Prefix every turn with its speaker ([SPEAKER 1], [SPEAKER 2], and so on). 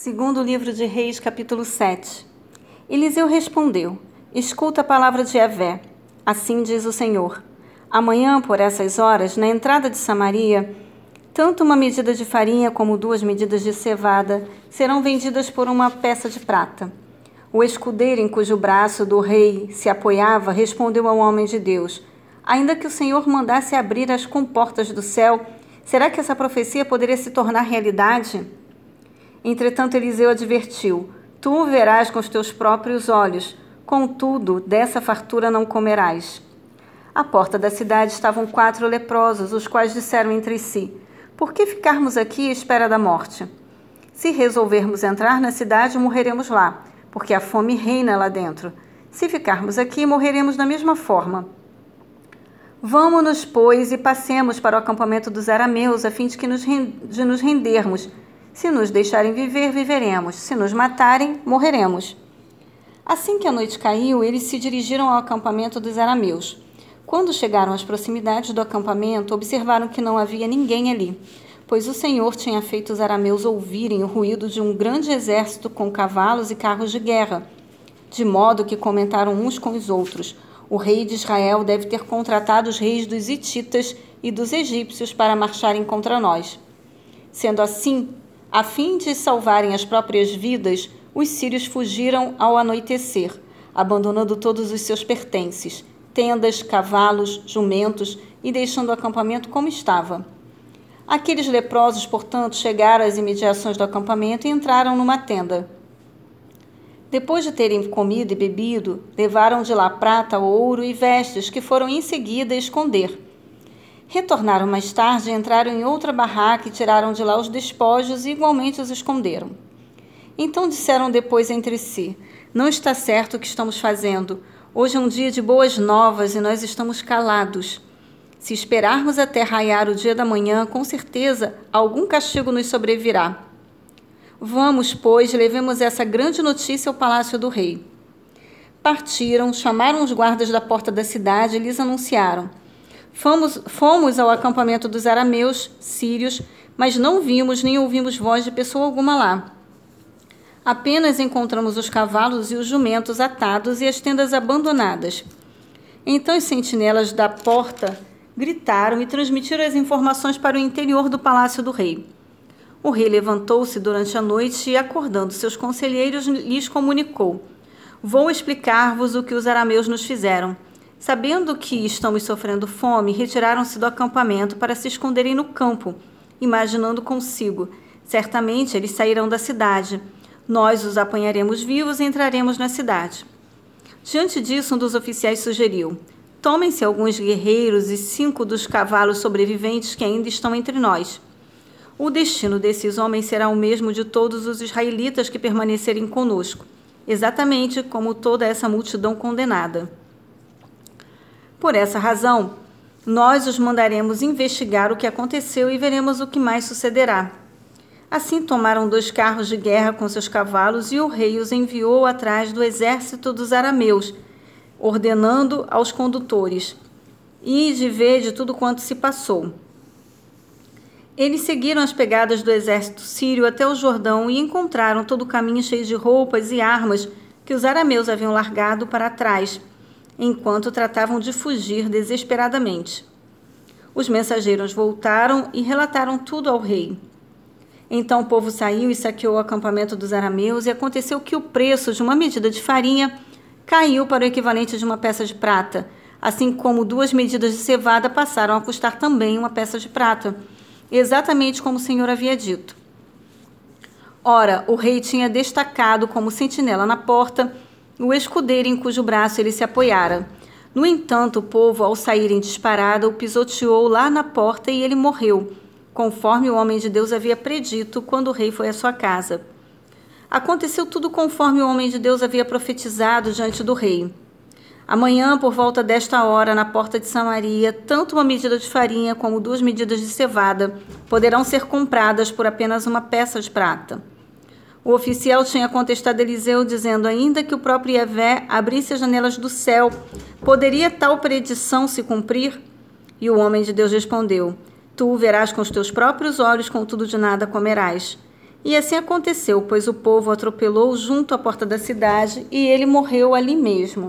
[SPEAKER 1] Segundo livro de Reis, capítulo 7. Eliseu respondeu: Escuta a palavra de Evé. Assim diz o Senhor: Amanhã, por essas horas, na entrada de Samaria, tanto uma medida de farinha como duas medidas de cevada serão vendidas por uma peça de prata. O escudeiro em cujo braço do rei se apoiava respondeu ao homem de Deus: Ainda que o Senhor mandasse abrir as comportas do céu, será que essa profecia poderia se tornar realidade? Entretanto, Eliseu advertiu: Tu o verás com os teus próprios olhos, contudo, dessa fartura não comerás. À porta da cidade estavam quatro leprosos, os quais disseram entre si: Por que ficarmos aqui à espera da morte? Se resolvermos entrar na cidade, morreremos lá, porque a fome reina lá dentro. Se ficarmos aqui, morreremos da mesma forma. Vamos-nos, pois, e passemos para o acampamento dos arameus, a fim de, que nos, de nos rendermos se nos deixarem viver, viveremos. Se nos matarem, morreremos. Assim que a noite caiu, eles se dirigiram ao acampamento dos arameus. Quando chegaram às proximidades do acampamento, observaram que não havia ninguém ali, pois o Senhor tinha feito os arameus ouvirem o ruído de um grande exército com cavalos e carros de guerra, de modo que comentaram uns com os outros: O rei de Israel deve ter contratado os reis dos Hititas e dos egípcios para marcharem contra nós. Sendo assim, a fim de salvarem as próprias vidas, os sírios fugiram ao anoitecer, abandonando todos os seus pertences, tendas, cavalos, jumentos e deixando o acampamento como estava. Aqueles leprosos, portanto, chegaram às imediações do acampamento e entraram numa tenda. Depois de terem comido e bebido, levaram de lá prata, ouro e vestes que foram em seguida esconder. Retornaram mais tarde, entraram em outra barraca e tiraram de lá os despojos e igualmente os esconderam. Então disseram depois entre si: Não está certo o que estamos fazendo. Hoje é um dia de boas novas e nós estamos calados. Se esperarmos até raiar o dia da manhã, com certeza algum castigo nos sobrevirá. Vamos, pois, levemos essa grande notícia ao palácio do rei. Partiram, chamaram os guardas da porta da cidade e lhes anunciaram: Fomos, fomos ao acampamento dos arameus sírios, mas não vimos nem ouvimos voz de pessoa alguma lá. Apenas encontramos os cavalos e os jumentos atados e as tendas abandonadas. Então os sentinelas da porta gritaram e transmitiram as informações para o interior do palácio do rei. O rei levantou-se durante a noite e, acordando seus conselheiros, lhes comunicou: Vou explicar-vos o que os arameus nos fizeram. Sabendo que estamos sofrendo fome, retiraram-se do acampamento para se esconderem no campo, imaginando consigo: certamente eles sairão da cidade. Nós os apanharemos vivos e entraremos na cidade. Diante disso, um dos oficiais sugeriu: Tomem-se alguns guerreiros e cinco dos cavalos sobreviventes que ainda estão entre nós. O destino desses homens será o mesmo de todos os israelitas que permanecerem conosco, exatamente como toda essa multidão condenada. Por essa razão, nós os mandaremos investigar o que aconteceu e veremos o que mais sucederá. Assim tomaram dois carros de guerra com seus cavalos e o rei os enviou atrás do exército dos arameus, ordenando aos condutores: Ide ver de tudo quanto se passou. Eles seguiram as pegadas do exército sírio até o Jordão e encontraram todo o caminho cheio de roupas e armas que os arameus haviam largado para trás enquanto tratavam de fugir desesperadamente. Os mensageiros voltaram e relataram tudo ao rei. Então o povo saiu e saqueou o acampamento dos arameus, e aconteceu que o preço de uma medida de farinha caiu para o equivalente de uma peça de prata, assim como duas medidas de cevada passaram a custar também uma peça de prata, exatamente como o Senhor havia dito. Ora, o rei tinha destacado como sentinela na porta o escudeiro em cujo braço ele se apoiara. No entanto, o povo, ao sair em disparada, o pisoteou lá na porta e ele morreu, conforme o homem de Deus havia predito quando o rei foi à sua casa. Aconteceu tudo conforme o homem de Deus havia profetizado diante do rei. Amanhã, por volta desta hora, na porta de Samaria, tanto uma medida de farinha como duas medidas de cevada poderão ser compradas por apenas uma peça de prata. O oficial tinha contestado Eliseu, dizendo: ainda que o próprio Yahvé abrisse as janelas do céu, poderia tal predição se cumprir? E o homem de Deus respondeu: Tu verás com os teus próprios olhos, contudo de nada comerás. E assim aconteceu, pois o povo atropelou junto à porta da cidade e ele morreu ali mesmo.